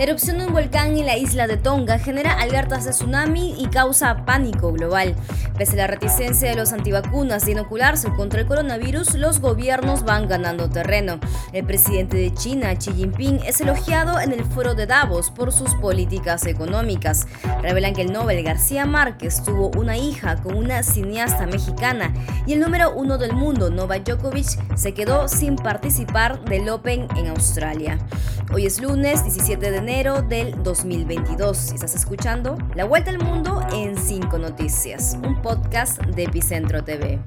La erupción de un volcán en la isla de Tonga genera alertas de tsunami y causa pánico global. Pese a la reticencia de los antivacunas de inocularse contra el coronavirus, los gobiernos van ganando terreno. El presidente de China, Xi Jinping, es elogiado en el foro de Davos por sus políticas económicas. Revelan que el Nobel García Márquez tuvo una hija con una cineasta mexicana y el número uno del mundo, Novak Djokovic, se quedó sin participar del Open en Australia. Hoy es lunes 17 de enero del 2022 estás escuchando La Vuelta al Mundo en 5 Noticias, un podcast de Epicentro TV.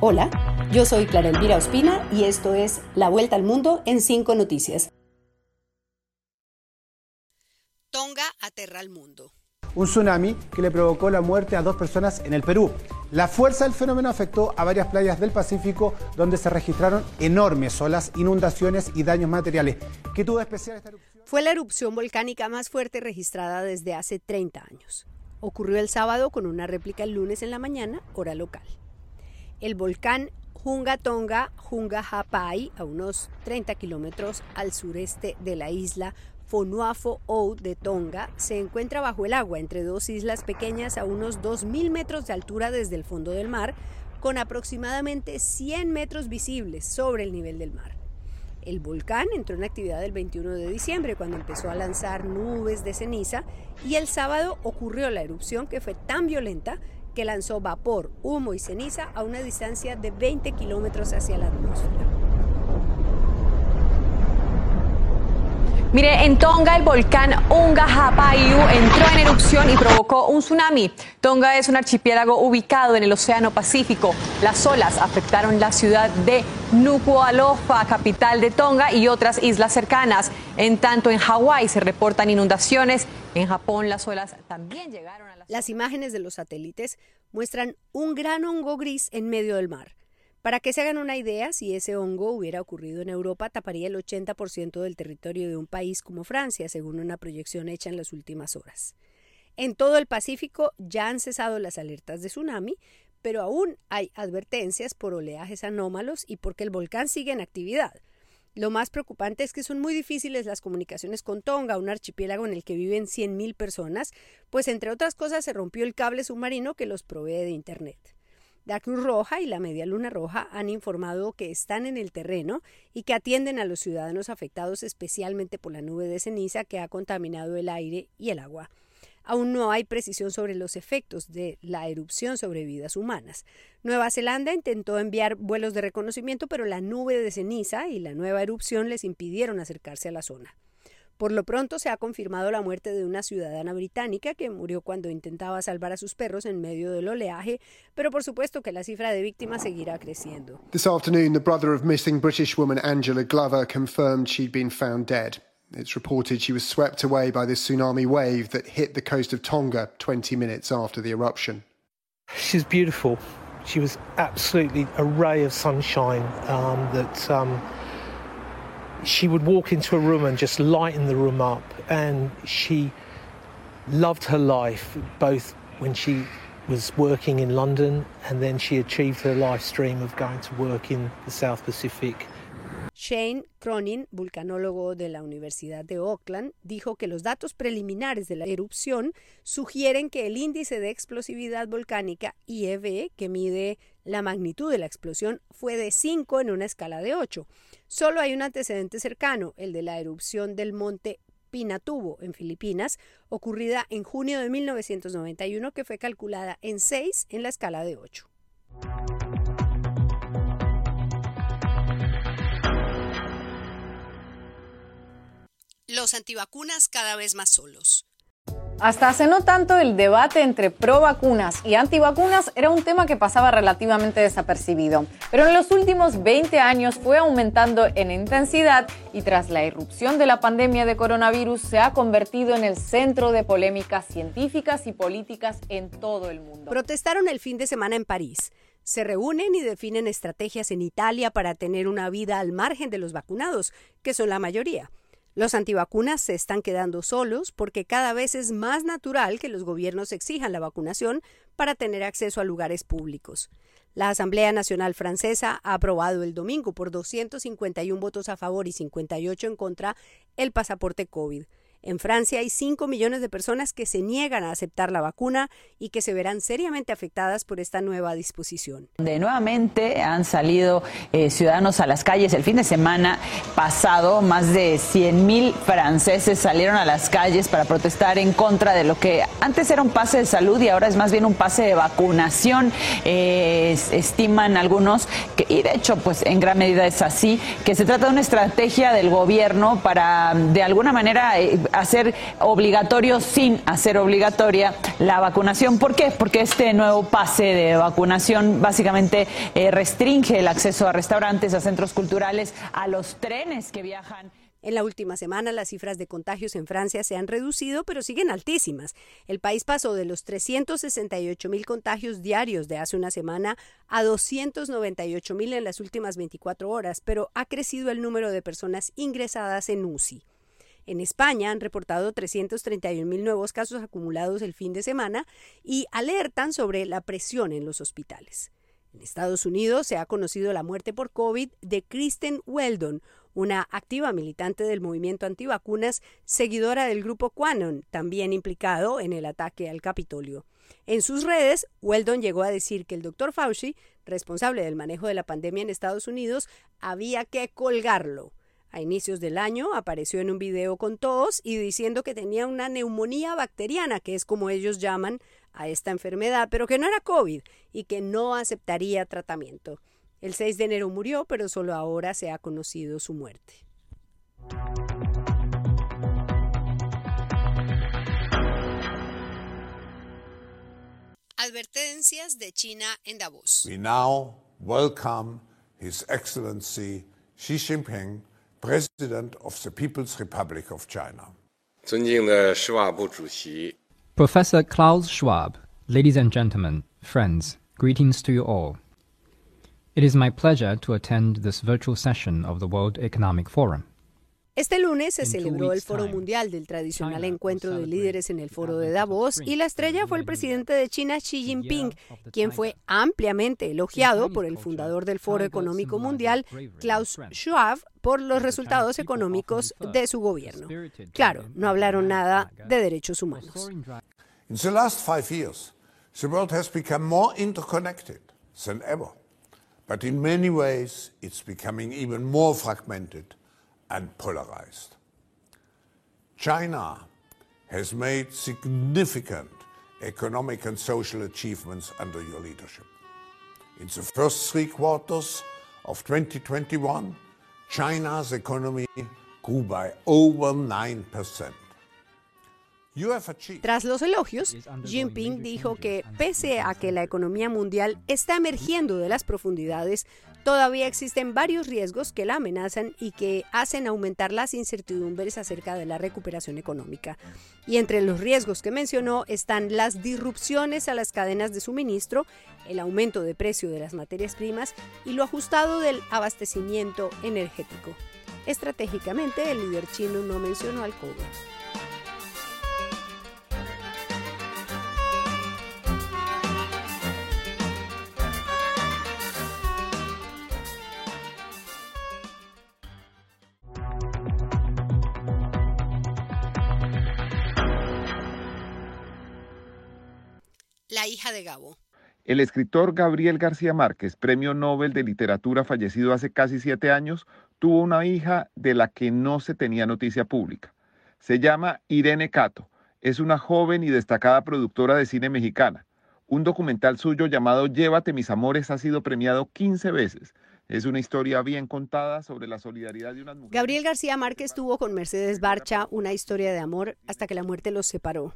Hola, yo soy Clara Elvira Ospina y esto es La Vuelta al Mundo en 5 Noticias. Tonga aterra al mundo un tsunami que le provocó la muerte a dos personas en el Perú. La fuerza del fenómeno afectó a varias playas del Pacífico donde se registraron enormes olas, inundaciones y daños materiales. ¿Qué tuvo especial esta erupción? Fue la erupción volcánica más fuerte registrada desde hace 30 años. Ocurrió el sábado con una réplica el lunes en la mañana, hora local. El volcán Hunga Tonga, Hunga Hapai, a unos 30 kilómetros al sureste de la isla, Fonuafo Ou de Tonga se encuentra bajo el agua entre dos islas pequeñas a unos 2.000 metros de altura desde el fondo del mar, con aproximadamente 100 metros visibles sobre el nivel del mar. El volcán entró en actividad el 21 de diciembre cuando empezó a lanzar nubes de ceniza y el sábado ocurrió la erupción que fue tan violenta que lanzó vapor, humo y ceniza a una distancia de 20 kilómetros hacia la atmósfera. Mire, en Tonga el volcán Unga Hapayu entró en erupción y provocó un tsunami. Tonga es un archipiélago ubicado en el Océano Pacífico. Las olas afectaron la ciudad de Nuku'alofa, capital de Tonga, y otras islas cercanas. En tanto, en Hawái se reportan inundaciones. En Japón las olas también llegaron a las... Las imágenes de los satélites muestran un gran hongo gris en medio del mar. Para que se hagan una idea, si ese hongo hubiera ocurrido en Europa, taparía el 80% del territorio de un país como Francia, según una proyección hecha en las últimas horas. En todo el Pacífico ya han cesado las alertas de tsunami, pero aún hay advertencias por oleajes anómalos y porque el volcán sigue en actividad. Lo más preocupante es que son muy difíciles las comunicaciones con Tonga, un archipiélago en el que viven 100.000 personas, pues entre otras cosas se rompió el cable submarino que los provee de Internet. La Cruz Roja y la Media Luna Roja han informado que están en el terreno y que atienden a los ciudadanos afectados especialmente por la nube de ceniza que ha contaminado el aire y el agua. Aún no hay precisión sobre los efectos de la erupción sobre vidas humanas. Nueva Zelanda intentó enviar vuelos de reconocimiento, pero la nube de ceniza y la nueva erupción les impidieron acercarse a la zona. Por lo pronto se ha confirmado la muerte de una ciudadana británica que murió cuando intentaba salvar a sus perros en medio del oleaje, pero por supuesto que la cifra de víctimas seguirá creciendo. This afternoon, the brother of missing British woman Angela Glover confirmed she'd been found dead. It's reported she was swept away by this tsunami wave that hit the coast of Tonga 20 minutes after the eruption. She's beautiful. She was absolutely a ray of sunshine um, that um, she would walk into a room and just lighten the room up. And she loved her life, both when she was working in London and then she achieved her life dream of going to work in the South Pacific. Shane Cronin, vulcanólogo de la Universidad de Auckland, dijo que los datos preliminares de la erupción sugieren que el índice de explosividad volcánica IEV, que mide la magnitud de la explosión, fue de 5 en una escala de 8. Solo hay un antecedente cercano, el de la erupción del monte Pinatubo en Filipinas, ocurrida en junio de 1991, que fue calculada en 6 en la escala de 8. Los antivacunas cada vez más solos. Hasta hace no tanto el debate entre pro vacunas y antivacunas era un tema que pasaba relativamente desapercibido, pero en los últimos 20 años fue aumentando en intensidad y tras la irrupción de la pandemia de coronavirus se ha convertido en el centro de polémicas científicas y políticas en todo el mundo. Protestaron el fin de semana en París. Se reúnen y definen estrategias en Italia para tener una vida al margen de los vacunados, que son la mayoría. Los antivacunas se están quedando solos porque cada vez es más natural que los gobiernos exijan la vacunación para tener acceso a lugares públicos. La Asamblea Nacional Francesa ha aprobado el domingo por 251 votos a favor y 58 en contra el pasaporte COVID. En Francia hay 5 millones de personas que se niegan a aceptar la vacuna y que se verán seriamente afectadas por esta nueva disposición. De nuevamente han salido eh, ciudadanos a las calles. El fin de semana pasado, más de 100 mil franceses salieron a las calles para protestar en contra de lo que antes era un pase de salud y ahora es más bien un pase de vacunación. Eh, estiman algunos, y de hecho, pues en gran medida es así, que se trata de una estrategia del gobierno para de alguna manera eh, hacer obligatorio sin hacer obligatoria la vacunación. ¿Por qué? Porque este nuevo pase de vacunación básicamente eh, restringe el acceso a restaurantes, a centros culturales, a los trenes que viajan. En la última semana las cifras de contagios en Francia se han reducido, pero siguen altísimas. El país pasó de los 368 mil contagios diarios de hace una semana a 298 mil en las últimas 24 horas, pero ha crecido el número de personas ingresadas en UCI. En España han reportado 331 mil nuevos casos acumulados el fin de semana y alertan sobre la presión en los hospitales. En Estados Unidos se ha conocido la muerte por COVID de Kristen Weldon, una activa militante del movimiento antivacunas, seguidora del grupo Quanon, también implicado en el ataque al Capitolio. En sus redes, Weldon llegó a decir que el doctor Fauci, responsable del manejo de la pandemia en Estados Unidos, había que colgarlo. A inicios del año apareció en un video con tos y diciendo que tenía una neumonía bacteriana, que es como ellos llaman a esta enfermedad, pero que no era COVID y que no aceptaría tratamiento. El 6 de enero murió, pero solo ahora se ha conocido su muerte. Advertencias de China en Davos. We now welcome His Excellency Xi Jinping President of the People's Republic of China. Professor Klaus Schwab, ladies and gentlemen, friends, greetings to you all. It is my pleasure to attend this virtual session of the World Economic Forum. Este lunes se celebró el Foro Mundial del tradicional encuentro de líderes en el Foro de Davos y la estrella fue el presidente de China Xi Jinping, quien fue ampliamente elogiado por el fundador del Foro Económico Mundial, Klaus Schwab, por los resultados económicos de su gobierno. Claro, no hablaron nada de derechos humanos. In the last five years, the world has become more interconnected than ever. But in many ways, it's becoming even more fragmented and polarized. China has made significant economic and social achievements under your leadership. In the first three quarters of 2021, China's economy grew by over 9%. Tras los elogios, Jinping dijo que pese a que la economía mundial está emergiendo de las profundidades, todavía existen varios riesgos que la amenazan y que hacen aumentar las incertidumbres acerca de la recuperación económica. Y entre los riesgos que mencionó están las disrupciones a las cadenas de suministro, el aumento de precio de las materias primas y lo ajustado del abastecimiento energético. Estratégicamente, el líder chino no mencionó al COVID. La hija de Gabo. El escritor Gabriel García Márquez, premio Nobel de Literatura fallecido hace casi siete años, tuvo una hija de la que no se tenía noticia pública. Se llama Irene Cato. Es una joven y destacada productora de cine mexicana. Un documental suyo llamado Llévate mis amores ha sido premiado 15 veces. Es una historia bien contada sobre la solidaridad de unas mujeres. Gabriel García Márquez tuvo con Mercedes Barcha una historia de amor hasta que la muerte los separó.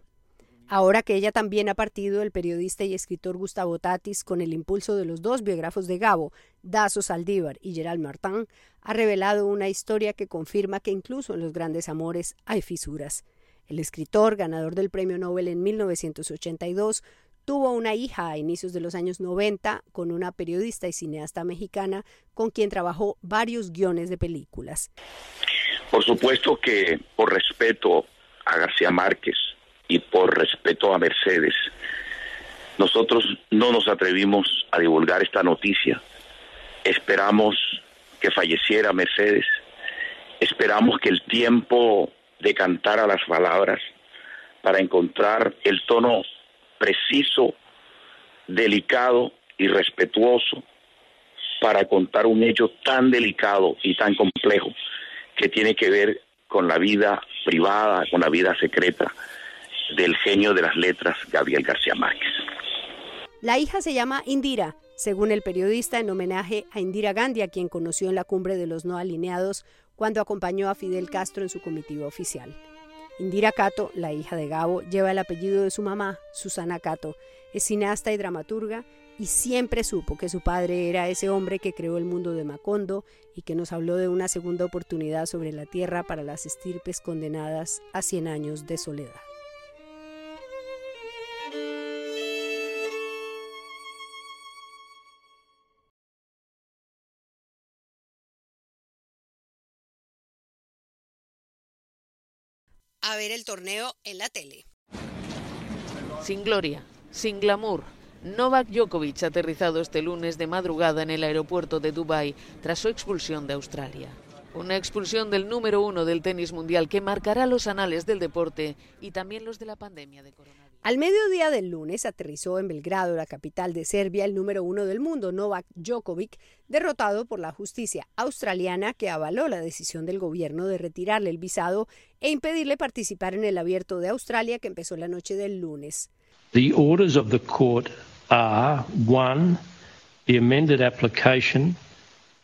Ahora que ella también ha partido, el periodista y escritor Gustavo Tatis, con el impulso de los dos biógrafos de Gabo, Dazo Saldívar y Gerald Martin, ha revelado una historia que confirma que incluso en los grandes amores hay fisuras. El escritor, ganador del Premio Nobel en 1982, tuvo una hija a inicios de los años 90 con una periodista y cineasta mexicana con quien trabajó varios guiones de películas. Por supuesto que por respeto a García Márquez, y por respeto a Mercedes, Nosotros no nos atrevimos a divulgar esta noticia. Esperamos que falleciera Mercedes. Esperamos que el tiempo decantara las palabras para encontrar el tono preciso, delicado y respetuoso para contar un hecho tan delicado y tan complejo que tiene que ver con la vida privada, con la vida secreta del genio de las letras, Gabriel García Márquez. La hija se llama Indira, según el periodista, en homenaje a Indira Gandhi, a quien conoció en la cumbre de los no alineados cuando acompañó a Fidel Castro en su comitiva oficial. Indira Cato, la hija de Gabo, lleva el apellido de su mamá, Susana Cato. Es cineasta y dramaturga y siempre supo que su padre era ese hombre que creó el mundo de Macondo y que nos habló de una segunda oportunidad sobre la tierra para las estirpes condenadas a 100 años de soledad. A ver el torneo en la tele. Sin gloria, sin glamour. Novak Djokovic aterrizado este lunes de madrugada en el aeropuerto de Dubái tras su expulsión de Australia. Una expulsión del número uno del tenis mundial que marcará los anales del deporte y también los de la pandemia de coronavirus. Al mediodía del lunes aterrizó en Belgrado, la capital de Serbia, el número uno del mundo, Novak Djokovic, derrotado por la justicia australiana que avaló la decisión del gobierno de retirarle el visado e impedirle participar en el abierto de Australia que empezó la noche del lunes. The orders of the court are one, the amended application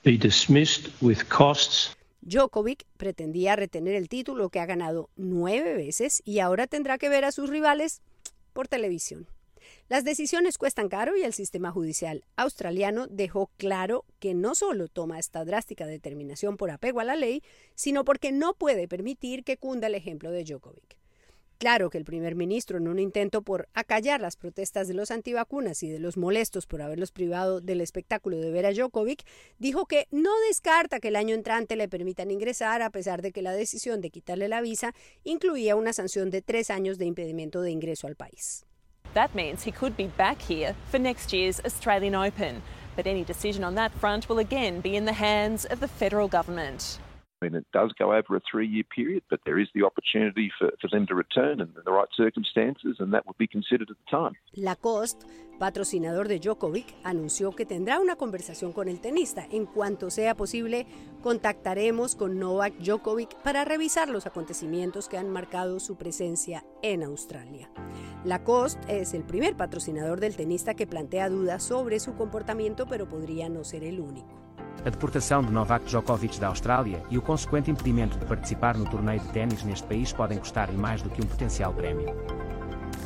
be dismissed with costs Djokovic pretendía retener el título que ha ganado nueve veces y ahora tendrá que ver a sus rivales por televisión. Las decisiones cuestan caro y el sistema judicial australiano dejó claro que no solo toma esta drástica determinación por apego a la ley, sino porque no puede permitir que cunda el ejemplo de Djokovic. Claro que el primer ministro, en un intento por acallar las protestas de los antivacunas y de los molestos por haberlos privado del espectáculo de ver a Djokovic, dijo que no descarta que el año entrante le permitan ingresar, a pesar de que la decisión de quitarle la visa incluía una sanción de tres años de impedimento de ingreso al país. That means he could be back here for next year's Australian Open, but any decision on that front will again be in the hands of the federal government. I mean, it does go over a three-year period, but there is the opportunity for, for them to return in the right circumstances, and that would be considered at the time. Lacoste, patrocinador de Djokovic, anunció que tendrá una conversación con el tenista. En cuanto sea posible, contactaremos con Novak Djokovic para revisar los acontecimientos que han marcado su presencia en Australia. Lacoste es el primer patrocinador del tenista que plantea dudas sobre su comportamiento, pero podría no ser el único. A deportação de Novak Djokovic da Austrália e o consequente impedimento de participar no torneio de ténis neste país podem custar-lhe mais do que um potencial prémio.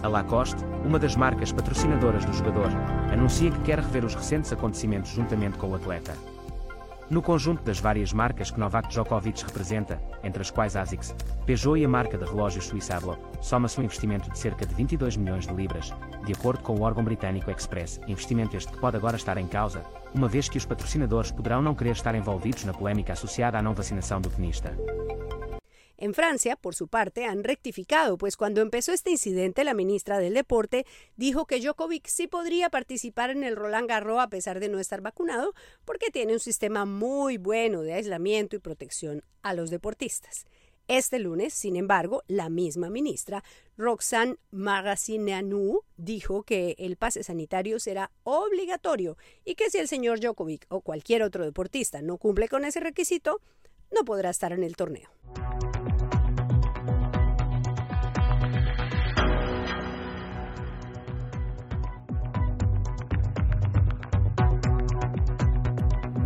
A Lacoste, uma das marcas patrocinadoras do jogador, anuncia que quer rever os recentes acontecimentos juntamente com o atleta. No conjunto das várias marcas que Novak Djokovic representa, entre as quais ASICS, Peugeot e a marca de relógios suíça Ablo, soma-se um investimento de cerca de 22 milhões de libras, de acordo com o órgão britânico Express, investimento este que pode agora estar em causa, uma vez que os patrocinadores poderão não querer estar envolvidos na polémica associada à não vacinação do tenista. En Francia, por su parte, han rectificado, pues cuando empezó este incidente, la ministra del Deporte dijo que Djokovic sí podría participar en el Roland Garros a pesar de no estar vacunado, porque tiene un sistema muy bueno de aislamiento y protección a los deportistas. Este lunes, sin embargo, la misma ministra, Roxane Magazineanu, dijo que el pase sanitario será obligatorio y que si el señor Djokovic o cualquier otro deportista no cumple con ese requisito, no podrá estar en el torneo.